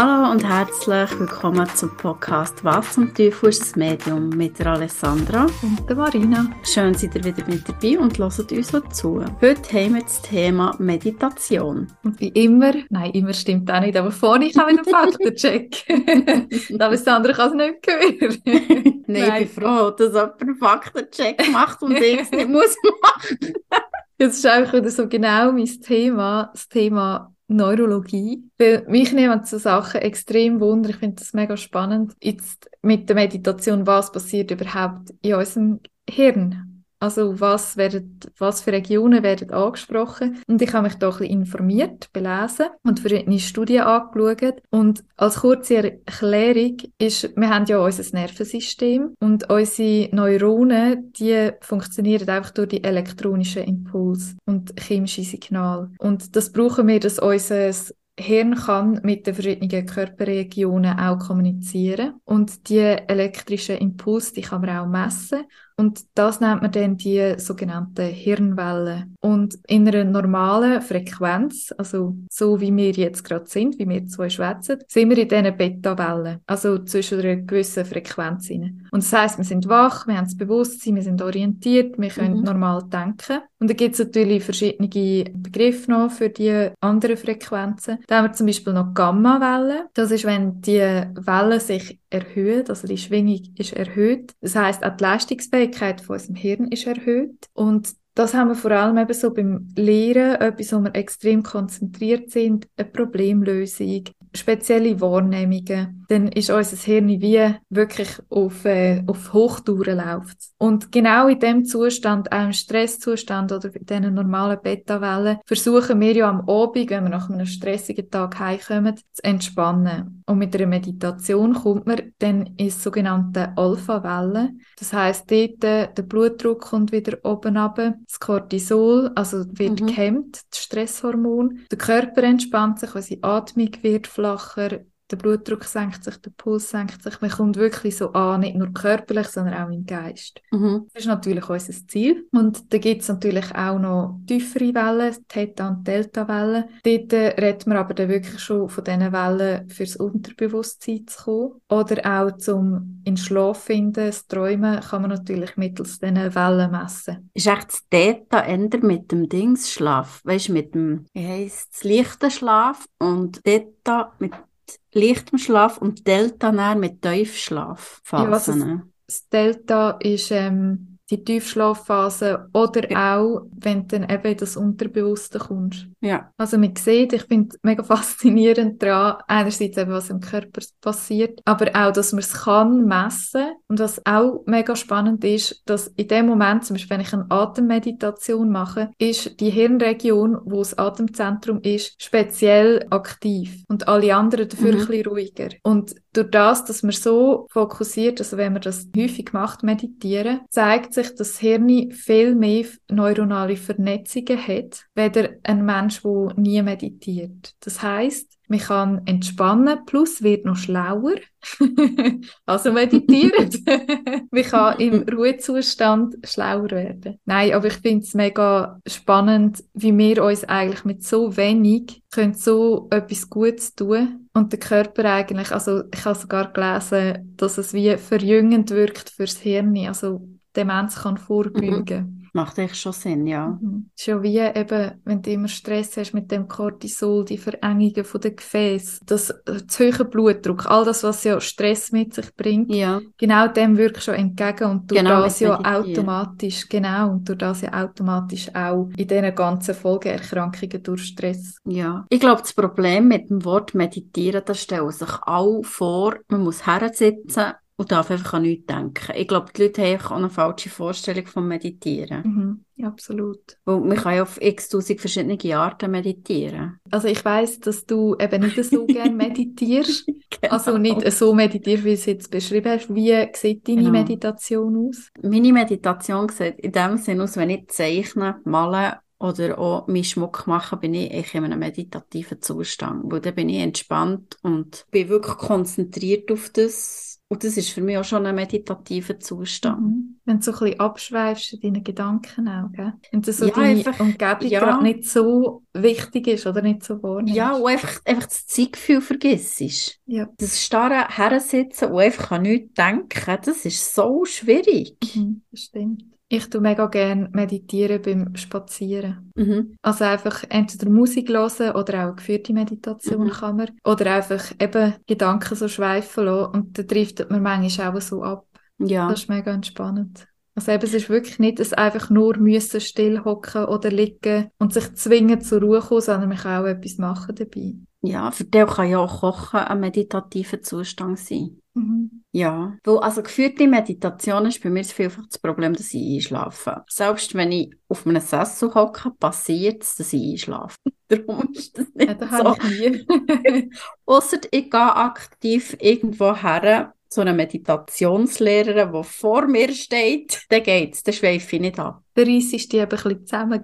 Hallo und herzlich willkommen zum Podcast Was zum Teufel ist das Medium mit der Alessandra und der Marina. Schön, seid ihr wieder mit dabei und hört uns so zu. Heute haben wir das Thema Meditation. Und wie immer, nein, immer stimmt auch nicht, aber vorne ich habe einen Faktencheck. Alessandra kann es nicht hören. nein, nein, ich bin froh, dass jemand einen Faktencheck macht und ich es nicht muss machen. Das ist einfach wieder so genau mein Thema, das Thema Neurologie. Weil mich nehmen so Sachen extrem wunder. Ich finde das mega spannend. Jetzt mit der Meditation, was passiert überhaupt in unserem Hirn? Also was, werden, was für Regionen werden angesprochen? Und ich habe mich da ein bisschen informiert, belesen und verschiedene Studien angeschaut. Und als kurze Erklärung ist, wir haben ja unser Nervensystem und unsere Neuronen, die funktionieren einfach durch die elektronischen Impulse und chemische Signale. Und das brauchen wir, dass unser Hirn kann mit den verschiedenen Körperregionen auch kommunizieren und die elektrischen Impulse, die kann man auch messen und das nennt man dann die sogenannten Hirnwellen. Und in einer normalen Frequenz, also so wie wir jetzt gerade sind, wie wir zwei schwätzen, sind wir in diesen Beta-Wellen, also zwischen einer gewissen Frequenz. Rein. Und das heißt, wir sind wach, wir haben das Bewusstsein, wir sind orientiert, wir können mhm. normal denken. Und da gibt es natürlich verschiedene Begriffe noch für die anderen Frequenzen. Da haben wir zum Beispiel noch Gamma-Wellen. Das ist, wenn die Wellen sich erhöhen, also die Schwingung ist erhöht. Das heißt, auch die Leistungsfähigkeit von unserem Hirn ist erhöht. Und das haben wir vor allem eben so beim Lehren, etwas, wo wir extrem konzentriert sind, eine Problemlösung, spezielle Wahrnehmungen, dann ist unser Hirn wie wirklich auf, äh, auf Hochtouren läuft. Und genau in dem Zustand, auch im Stresszustand oder in diesen normalen Beta-Wellen, versuchen wir ja am Abend, wenn wir nach einem stressigen Tag heimkommen, zu entspannen. Und mit einer Meditation kommt man dann ins sogenannte Alpha-Welle. Das heisst, dort äh, der Blutdruck kommt wieder oben runter, das Cortisol, also wird mhm. gehemmt, das Stresshormon, der Körper entspannt sich, unsere Atmung wird flacher, der Blutdruck senkt sich, der Puls senkt sich. Man kommt wirklich so an, nicht nur körperlich, sondern auch im Geist. Mhm. Das ist natürlich unser Ziel. Und da gibt es natürlich auch noch tiefere Wellen, Theta- und Delta-Wellen. Dort äh, redet man aber dann wirklich schon von diesen Wellen fürs Unterbewusstsein zu kommen. Oder auch zum in Schlaf finden, das Träumen, kann man natürlich mittels diesen Wellen messen. Ist echt das Theta ändert mit dem Dingsschlaf? Weißt du, mit dem, wie heisst es, leichten Schlaf und Theta mit leichtem Schlaf und Delta mit Tiefschlafphasen. Ja, also das Delta ist ähm, die Tiefschlafphase oder ja. auch, wenn du dann eben in das Unterbewusste kommst. Ja. Also man sieht, ich finde mega faszinierend daran, einerseits eben, was im Körper passiert, aber auch, dass man es kann messen und was auch mega spannend ist, dass in dem Moment, zum Beispiel wenn ich eine Atemmeditation mache, ist die Hirnregion, wo das Atemzentrum ist, speziell aktiv und alle anderen dafür mhm. ein bisschen ruhiger. Und durch das, dass man so fokussiert, also wenn man das häufig macht, meditieren, zeigt sich, dass das Hirn viel mehr neuronale Vernetzungen hat, weder ein Mensch, der nie meditiert. Das heißt, man kann entspannen, plus wird noch schlauer. also meditieren. man kann im Ruhezustand schlauer werden. Nein, aber ich finde es mega spannend, wie wir uns eigentlich mit so wenig können so etwas Gutes tun und der Körper eigentlich, also ich habe sogar gelesen, dass es wie verjüngend wirkt fürs Hirn, also Demenz kann vorbeugen. Mhm. Macht echt schon Sinn, ja. Mhm. ist ja wie eben, wenn du immer Stress hast mit dem Cortisol, die Verengungen von den Gefäßen, das äh, zu hohe Blutdruck, all das, was ja Stress mit sich bringt, ja. genau dem wirkst du entgegen und durch genau, das ja automatisch, genau, und durch das ja automatisch auch in diesen ganzen Folgeerkrankungen durch Stress. Ja. Ich glaube, das Problem mit dem Wort meditieren, das stellen sich alle vor, man muss hersitzen und darf einfach an nichts denken. Ich glaube, die Leute haben auch eine falsche Vorstellung vom Meditieren. Mhm, ja, absolut. Weil man kann ja auf x tausend verschiedene Arten meditieren. Also ich weiß, dass du eben nicht so gerne meditierst. genau. Also nicht so meditierst, wie du es jetzt beschrieben hast. Wie sieht deine genau. Meditation aus? Meine Meditation sieht in dem Sinne aus, wenn ich zeichne, male oder auch meinen Schmuck machen, bin ich in einem meditativen Zustand. Weil dann bin ich entspannt und bin wirklich konzentriert auf das. Und das ist für mich auch schon ein meditativer Zustand. Wenn du so ein bisschen abschweifst in deinen Gedanken auch, gell? Wenn das so Ja, deine einfach- Umgebung ja. gerade nicht so wichtig ist oder nicht so wahrnimmst. Ja, und einfach, einfach das Zeitgefühl vergisst. Ja. Das starre Hersitzen und einfach an nichts denken, das ist so schwierig. Mhm, das stimmt. Ich tue mega gerne meditieren beim Spazieren. Mhm. Also einfach entweder Musik hören oder auch geführte Meditation Mhm. kann man. Oder einfach eben Gedanken so schweifen lassen und dann driftet man manchmal auch so ab. Ja. Das ist mega entspannend. Also eben, es ist wirklich nicht das einfach nur müssen still hocken oder liegen und sich zwingen zur Ruhe kommen, sondern man kann auch etwas machen dabei. Ja, für den kann ja auch Kochen ein meditativer Zustand sein. Mhm. Ja, weil also geführte Meditation ist bei mir vielfach das Problem, dass ich einschlafe. Selbst wenn ich auf einem Sessel hocke, passiert es, dass ich einschlafe. Darum ist das nicht Ja, das so. ich nie. Ausser ich gehe aktiv irgendwo her zu einer Meditationslehrerin, die vor mir steht, dann geht's, dann schweife ich nicht ab. Reis ist die eben ein bisschen?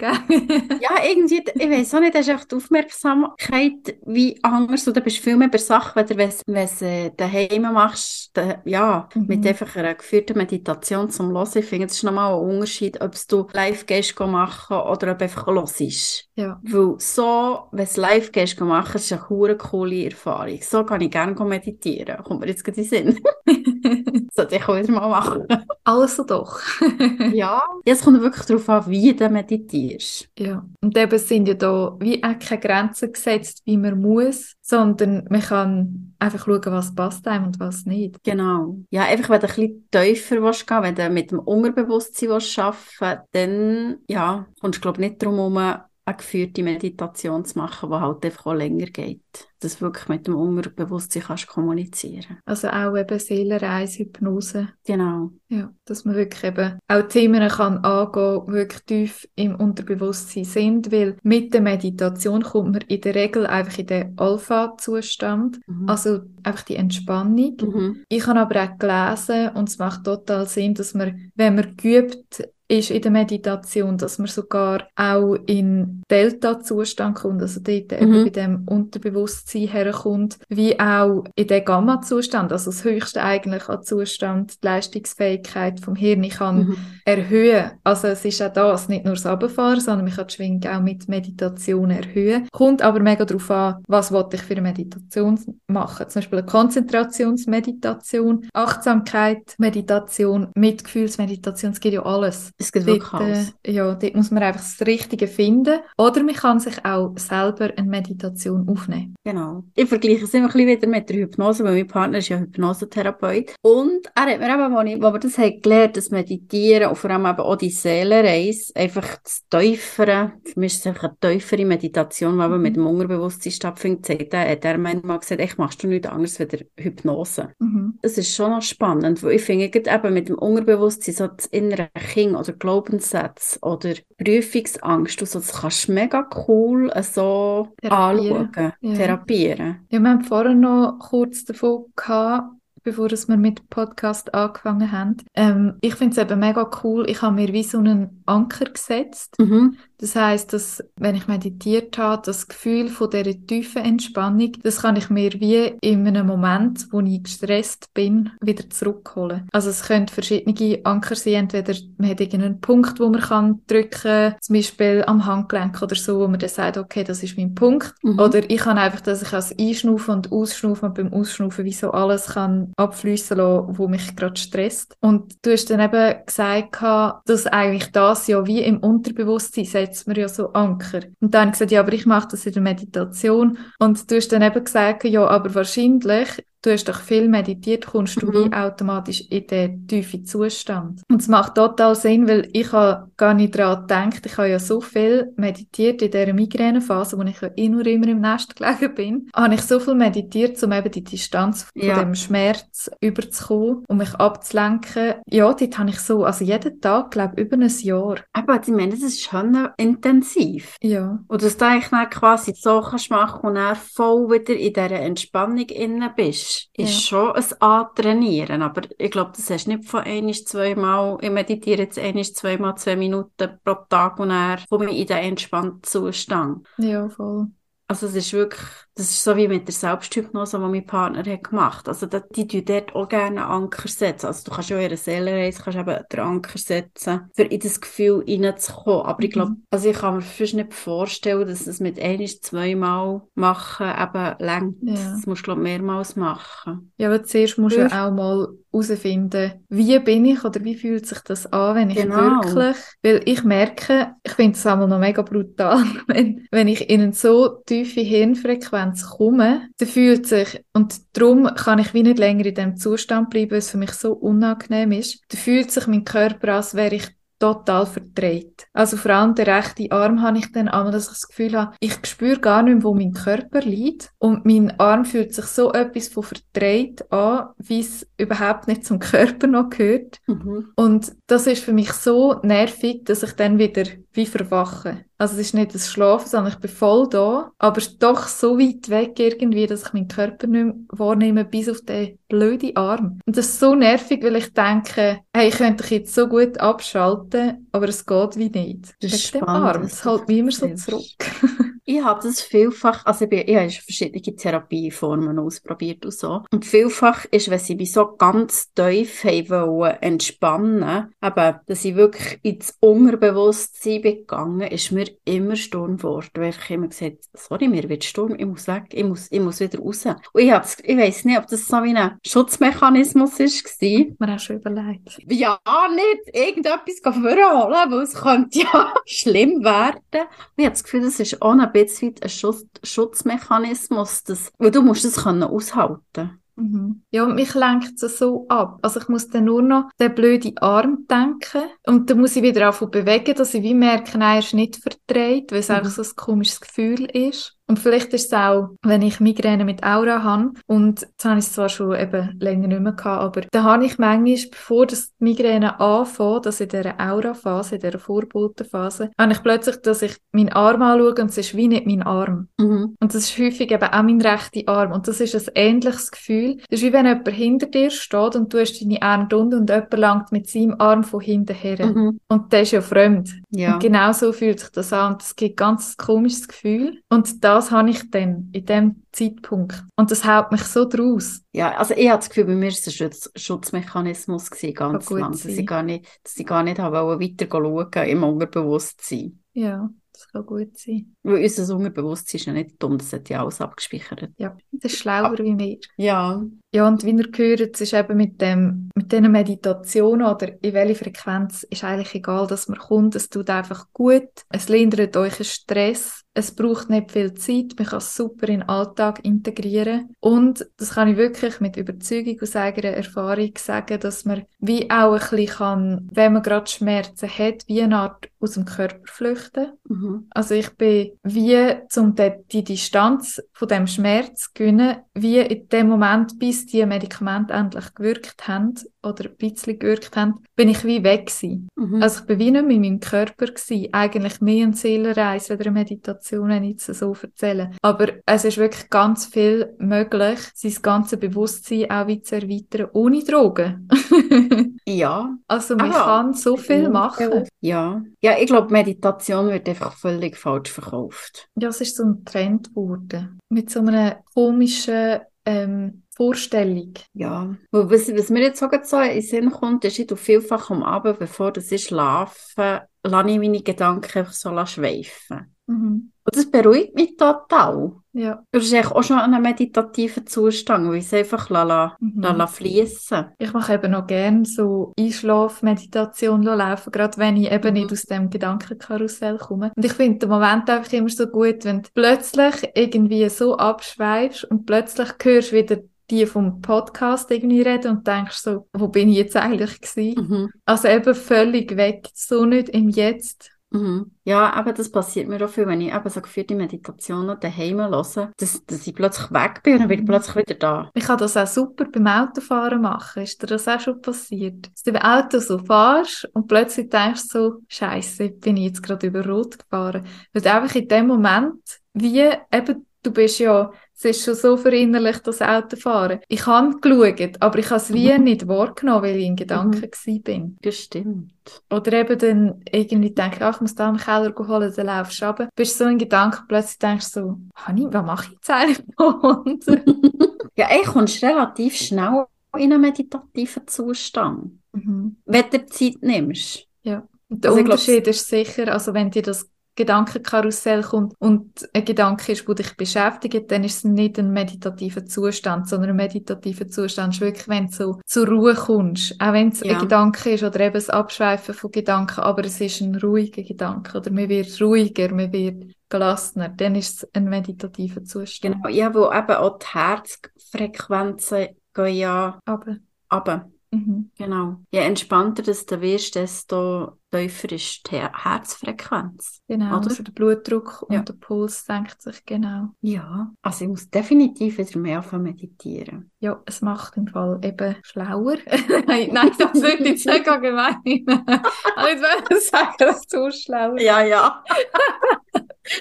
Ja, irgendwie, ich weiß auch nicht, das ist einfach die Aufmerksamkeit wie anders du bist viel mehr bei Sachen, wenn du du es äh, daheim machst, da, ja, Mhm. mit einfach einer geführten Meditation zum Hören. Ich finde, das ist nochmal ein Unterschied, ob es du live gehst machen oder ob du einfach hörst. Ja. Weil so, wenn du es live gehst machen, ist eine hure coole Erfahrung. So kann ich gerne meditieren. Kommt mir jetzt gerade in den Sinn. Sollte ich auch wieder mal machen. Also doch. ja. Es kommt wirklich darauf an, wie du meditierst. Ja, und eben sind ja da wie auch keine Grenzen gesetzt, wie man muss, sondern man kann einfach schauen, was passt einem und was nicht. Genau. Ja, einfach, wenn du ein bisschen tiefer willst gehen wenn du mit dem Unterbewusstsein willst arbeiten dann, ja, kommst du, glaube ich, nicht darum herum, eine geführte Meditation zu machen, die halt einfach auch länger geht. Dass du wirklich mit dem Unterbewusstsein kannst kommunizieren. Also auch eben Seelenreise, Hypnose. Genau. Ja, dass man wirklich eben auch Themen kann angehen, die wirklich tief im Unterbewusstsein sind, weil mit der Meditation kommt man in der Regel einfach in den Alpha-Zustand, Mhm. also einfach die Entspannung. Mhm. Ich habe aber auch gelesen und es macht total Sinn, dass man, wenn man geübt ist in der Meditation, dass man sogar auch in Delta-Zustand kommt, also dort eben Mhm. bei dem Unterbewusstsein herkommt, wie auch in den Gamma-Zustand, also das höchste eigentlich an Zustand, die Leistungsfähigkeit vom Hirn kann Mhm. erhöhen. Also es ist auch das, nicht nur das Runterfahren, sondern man kann die Schwingung auch mit Meditation erhöhen. Kommt aber mega darauf an, was wollte ich für eine Meditation machen. Zum Beispiel eine Konzentrationsmeditation, Achtsamkeit, Meditation, Mitgefühlsmeditation, es gibt ja alles. Es gibt wirklich Dort, äh, alles. ja, dort muss man einfach das Richtige finden. Oder man kann sich auch selber eine Meditation aufnehmen. Genau. Ich vergleiche es immer ein bisschen wieder mit der Hypnose, weil mein Partner ist ja Hypnosetherapeut. Und er hat mir eben, als, ich, als wir das haben gelernt, das Meditieren und vor allem eben auch die Seelenreise, einfach das Tiefere, für mich ist es einfach eine tiefere Meditation, die eben mit dem Unterbewusstsein stattfindet, sagt er, hat er mir mal gesagt, ich machst du nichts anderes als Hypnose. Mhm. Das ist schon noch spannend, weil ich finde, eben mit dem Unterbewusstsein, so das innere Kind oder Glaubenssätze oder Prüfungsangst, und so, das kannst du mega cool so Therapieren. anschauen, Ja. therapieren. Ja, wir haben vorhin noch kurz davon gehabt, bevor wir mit dem Podcast angefangen haben. Ähm, ich finde es eben mega cool. Ich habe mir wie so einen Anker gesetzt. Mhm. Das heißt, dass wenn ich meditiert habe, das Gefühl von dieser tiefen Entspannung, das kann ich mir wie in einem Moment, wo ich gestresst bin, wieder zurückholen. Also es können verschiedene Anker sein. Entweder man hat irgendeinen Punkt, wo man kann drücken, zum Beispiel am Handgelenk oder so, wo man dann sagt, okay, das ist mein Punkt. Mhm. Oder ich kann einfach, dass ich als Einschnaufen und Ausschnaufen und beim Ausschnaufen wie so alles kann abfließen lassen, wo mich gerade stresst. Und du hast dann eben gesagt, dass eigentlich das ja wie im Unterbewusstsein setzt man ja so Anker. Und dann gesagt, ja, aber ich mache das in der Meditation. Und du hast dann eben gesagt, ja, aber wahrscheinlich du hast doch viel meditiert, kommst du Mhm. wie automatisch in den tiefen Zustand. Und es macht total Sinn, weil ich habe gar nicht daran gedacht, ich habe ja so viel meditiert in dieser Migränephase, wo ich ja eh nur immer im Nest gelegen bin, habe ich so viel meditiert, um eben die Distanz von Ja. dem Schmerz überzukommen, um mich abzulenken. Ja, dort habe ich so, also jeden Tag, glaube ich, über ein Jahr. Aber ich meine, das ist schon intensiv. Ja. Und dass du eigentlich quasi so kannst machen und dann voll wieder in dieser Entspannung innen bist. Ist, ist ja. schon ein Antrainieren. Aber ich glaube, das hast du nicht von einiges, zweimal, ich meditiere jetzt einiges, zweimal, zwei Minuten pro Tag und dann komme ich in den entspannten Zustand. Ja, voll. Also es ist wirklich, das ist so wie mit der Selbsthypnose, die mein Partner hat gemacht. Also die tun dort auch gerne Anker setzen. Also du kannst ja in einer Seelenreise kannst eben den Anker setzen, für in das Gefühl reinzukommen. Aber ich glaube, mhm. also ich kann mir fast nicht vorstellen, dass es mit ein, zweimal machen eben längt. Ja. Das musst du glaube mehrmals machen. Ja, aber zuerst musst du ja auch mal herausfinden, wie bin ich oder wie fühlt sich das an, wenn ich genau. wirklich, weil ich merke, ich finde es einmal noch mega brutal, wenn, wenn ich in eine so tiefe Hirnfrequenz komme, dann fühlt sich, und darum kann ich wie nicht länger in dem Zustand bleiben, weil es für mich so unangenehm ist, dann fühlt sich mein Körper, als wäre ich total verdreht. Also vor allem der rechte Arm habe ich dann einmal, dass ich das Gefühl habe, ich spüre gar nicht mehr, wo mein Körper liegt und mein Arm fühlt sich so etwas von verdreht an, wie es überhaupt nicht zum Körper noch gehört. Mhm. Und das ist für mich so nervig, dass ich dann wieder wie verwache. Also es ist nicht das Schlafen, sondern ich bin voll da, aber doch so weit weg irgendwie, dass ich meinen Körper nicht mehr wahrnehme, bis auf den blöden Arm. Und das ist so nervig, weil ich denke, hey, ich könnte dich jetzt so gut abschalten, aber es geht wie nicht. Das ist spannend. Arm. Es hält wie immer so zurück. Ich habe das vielfach, also ich, bin, ich habe verschiedene Therapieformen ausprobiert und so. Und vielfach ist, wenn sie mich so ganz tief wollen, entspannen, aber dass ich wirklich ins Unterbewusstsein bin gegangen, ist mir immer Sturm geworden, weil ich immer gesagt sorry, mir wird Sturm, ich muss weg, ich muss, ich muss wieder raus. Und ich, hab's, ich weiss nicht, ob das so wie ein Schutzmechanismus war. Man hat schon überlegt. Ja, nicht irgendetwas vorholen, weil es könnte ja schlimm werden. Und ich habe das Gefühl, das ist auch ein bisschen ein Schutz Schutzmechanismus, das, weil du musst das können aushalten Mhm. Ja, und mich lenkt es so ab. Also ich muss dann nur noch den blöden Arm denken und dann muss ich wieder anfangen bewegen, dass ich wie merke, nein, er ist nicht verdreht, weil es mhm. einfach so ein komisches Gefühl ist. Und vielleicht ist es auch, wenn ich Migräne mit Aura habe, und das habe ich zwar schon eben länger nicht mehr gehabt, aber da habe ich manchmal, bevor das Migräne anfängt, also in dieser Aura-Phase, in dieser Vorbotenphase, habe ich plötzlich, dass ich meinen Arm anschaue und es ist wie nicht mein Arm. Mhm. Und das ist häufig eben auch mein rechter Arm. Und das ist ein ähnliches Gefühl. Das ist wie wenn jemand hinter dir steht und du hast deine Arme drunter und jemand langt mit seinem Arm von hinten her. Mhm. Und der ist ja fremd. Ja. Und genau so fühlt sich das an. Und das gibt ein ganz komisches Gefühl. Und da das habe ich dann in dem Zeitpunkt. Und das hält mich so draus. Ja, also ich habe das Gefühl, bei mir war es ein Schutz Schutzmechanismus gewesen, ganz lang, dass ich gar nicht, dass ich gar nicht habe weiter schauen im Unterbewusstsein. Ja. Kann gut sein. Weil unser Unterbewusstsein ist ja nicht dumm, das hat ja alles abgespeichert. Ja, das ist schlauer ah. wie wir. Ja. Ja, und wie ihr gehört, es ist eben mit dem, mit diesen Meditationen oder in welche Frequenz ist eigentlich egal, dass man kommt. Es tut einfach gut. Es lindert euch einen Stress. Es braucht nicht viel Zeit. Man kann es super in den Alltag integrieren. Und das kann ich wirklich mit Überzeugung aus eigener Erfahrung sagen, dass man wie auch ein bisschen kann, wenn man gerade Schmerzen hat, wie eine Art aus dem Körper flüchten. Mhm. Also ich bin wie, um die, die Distanz von dem Schmerz zu gewinnen, wie in dem Moment, bis die Medikamente endlich gewirkt haben oder ein bisschen gewirkt haben, bin ich wie weg gewesen. Mhm. Also ich bin wie nicht mehr in meinem Körper gewesen. Eigentlich mehr eine Seelenreise oder eine Meditation, wenn ich es so erzähle. Aber es ist wirklich ganz viel möglich, sein ganzes Bewusstsein auch wieder zu erweitern, ohne Drogen. ja. Also man Aha. kann so viel machen. Ja. Ja, ich glaube, Meditation wird einfach völlig falsch verkauft. Ja, es ist so ein Trend geworden. Mit so einem komischen ähm, Vorstellung. Ja, was, was mir jetzt so in den Sinn kommt, ist, ich tue vielfach am Abend, bevor ich schlafe, lasse ich meine Gedanken einfach so schweifen. Mhm. Und das beruhigt mich total. Ja. Das ist auch schon ein meditativer Zustand, weil ich es einfach la, mhm. fließen Ich mache eben noch gerne so Einschlafmeditation laufen, gerade wenn ich eben mhm. nicht aus dem Gedankenkarussell komme. Und ich finde den Moment einfach immer so gut, wenn du plötzlich irgendwie so abschweifst und plötzlich hörst wieder die vom Podcast irgendwie reden und denkst so, wo bin ich jetzt eigentlich gewesen? Mhm. Also eben völlig weg, so nicht im Jetzt. Mhm. Ja, aber das passiert mir auch viel, wenn ich eben so geführte Meditationen daheim höre, dass, dass ich plötzlich weg bin und dann bin ich mhm. plötzlich wieder da. Ich kann das auch super beim Autofahren machen. Ist dir das auch schon passiert? Dass du im Auto so fährst und plötzlich denkst so, Scheiße, bin ich jetzt gerade über Rot gefahren. Weil einfach in dem Moment wie eben du bist ja, es ist schon so verinnerlicht, das Autofahren. Ich habe geschaut, aber ich habe es wie nicht wahrgenommen, weil ich in Gedanken mhm. bin. Das stimmt. Oder eben dann irgendwie denke ach, ich muss da im Keller holen, dann laufst du runter. Bist so in Gedanken, plötzlich denkst du so, Hani, was mache ich jetzt eigentlich? ja, ey, kommst relativ schnell in einen meditativen Zustand, mhm. wenn du Zeit nimmst. Ja. Und der also Unterschied glaub, ist sicher, also wenn dir das Gedankenkarussell kommt und ein Gedanke ist, der dich beschäftigt, dann ist es nicht ein meditativer Zustand, sondern ein meditativer Zustand ist wirklich, wenn du so zur Ruhe kommst. Auch wenn es ja. ein Gedanke ist oder eben das Abschweifen von Gedanken, aber es ist ein ruhiger Gedanke oder man wird ruhiger, man wird gelassener, dann ist es ein meditativer Zustand. Genau, ja, wo eben auch die Herzfrequenzen gehen ja aber. aber. Mhm. Genau. Je entspannter du wirst, desto tiefer ist die Herzfrequenz. Genau, oder? Also der Blutdruck ja. und der Puls senkt sich, genau. Ja, also ich muss definitiv wieder mehr von meditieren. Ja, es macht im Fall eben schlauer. nein, nein, das wird jetzt nicht gemein. ich würde sagen, das ist zu schlauer. Ja, ja.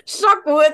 Schon gut.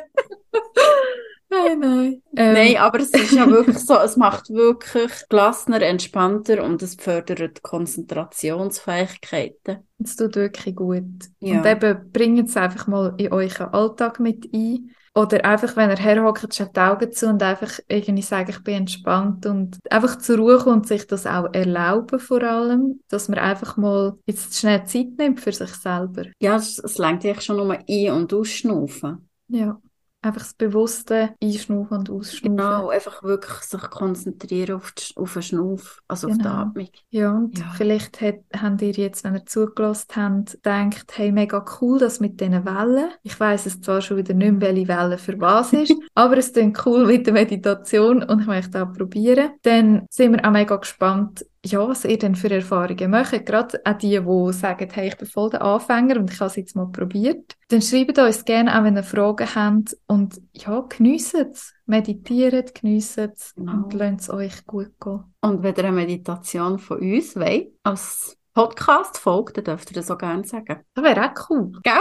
Nein, nein. Ähm. Nein, aber es ist ja wirklich so, es macht wirklich gelassener, entspannter und es fördert Konzentrationsfähigkeiten. Es tut wirklich gut. Ja. Und eben bringt es einfach mal in euren Alltag mit ein. Oder einfach, wenn ihr herhockt, schaut die Augen zu und einfach irgendwie sagen, ich bin entspannt und einfach zur Ruhe kommt und sich das auch erlauben vor allem, dass man einfach mal jetzt schnell Zeit nimmt für sich selber. Ja, es, lenkt eigentlich schon nur ein- und ausschnaufen. Ja. Einfach das bewusste Einschnaufen und Ausschnaufen. Genau, einfach wirklich sich konzentrieren auf, die, auf den Schnauf, also genau. auf die genau. Atmung. Ja, und ja. vielleicht hat, habt ihr jetzt, wenn ihr zugelassen habt, gedacht, hey, mega cool, das mit diesen Wellen. Ich weiß es zwar schon wieder nicht mehr, welche Welle für was ist, aber es klingt cool mit der Meditation und ich möchte auch probieren. Dann sind wir auch mega gespannt, ja, was ihr denn für Erfahrungen macht. Gerade auch die, die sagen, hey, ich bin voll der Anfänger und ich habe es jetzt mal probiert. Dann schreibt uns gerne auch, wenn ihr Fragen habt. Und ja, geniessen es. Meditiert, geniessen es genau. und lasst es euch gut gehen. Und wenn ihr eine Meditation von uns wollt, als Podcast folgt, dann dürft ihr das auch gerne sagen. Das wäre auch cool. Gell?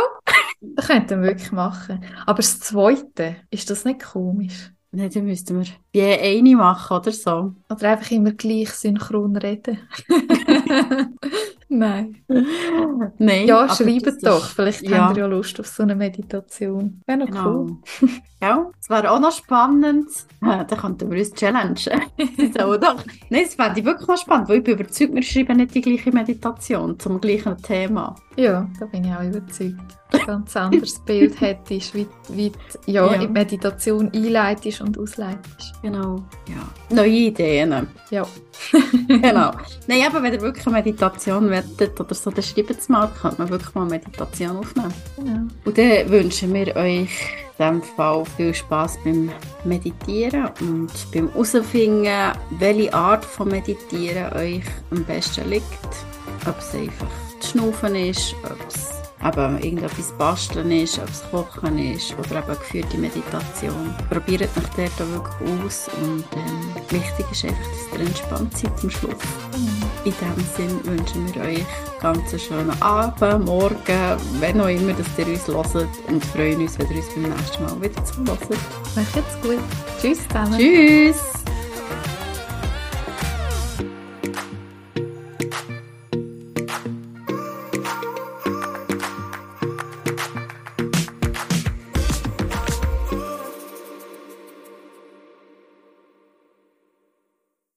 das könnten wir wirklich machen. Aber das Zweite, ist das nicht komisch? Nein, dann müssten wir je eine machen oder so. Oder einfach immer gleich synchron reden. Nein. Nein. Ja, schreibt doch. Ist, Vielleicht ja. habt ihr ja Lust auf so eine Meditation. Wäre noch genau. cool. ja, es wäre auch noch spannend. Ja, da könnten wir uns challengen. so, doch. Nein, es fände ich wirklich mal spannend, weil ich bin überzeugt, wir schreiben nicht die gleiche Meditation zum gleichen Thema. Ja, da bin ich auch überzeugt. Ein ganz anderes Bild hättest, wie, wie die, ja, ja. in die Meditation einleitest und ausleitest. Genau, ja. Neue Ideen. Ja. genau. Nein, aber wenn ihr wirklich eine Meditation wettet oder so, dann schreibt es mal, könnte man wirklich mal eine Meditation aufnehmen. Genau. Und dann wünschen wir euch in diesem Fall viel Spass beim Meditieren und beim herausfinden, welche Art von Meditieren euch am besten liegt. Ob es einfach das Schnaufen ist, ob es eben irgendetwas basteln ist, ob es kochen ist oder eben geführte Meditation. Probiert euch dort auch wirklich aus und ähm, wichtig ist einfach, dass ihr entspannt seid zum Schluss. In diesem Sinne wünschen wir euch ganz einen schönen Abend, Morgen, wenn auch immer, dass ihr uns hört und freuen uns, wenn ihr uns beim nächsten Mal wieder zuhört. Macht's gut. Tschüss zusammen. Tschüss.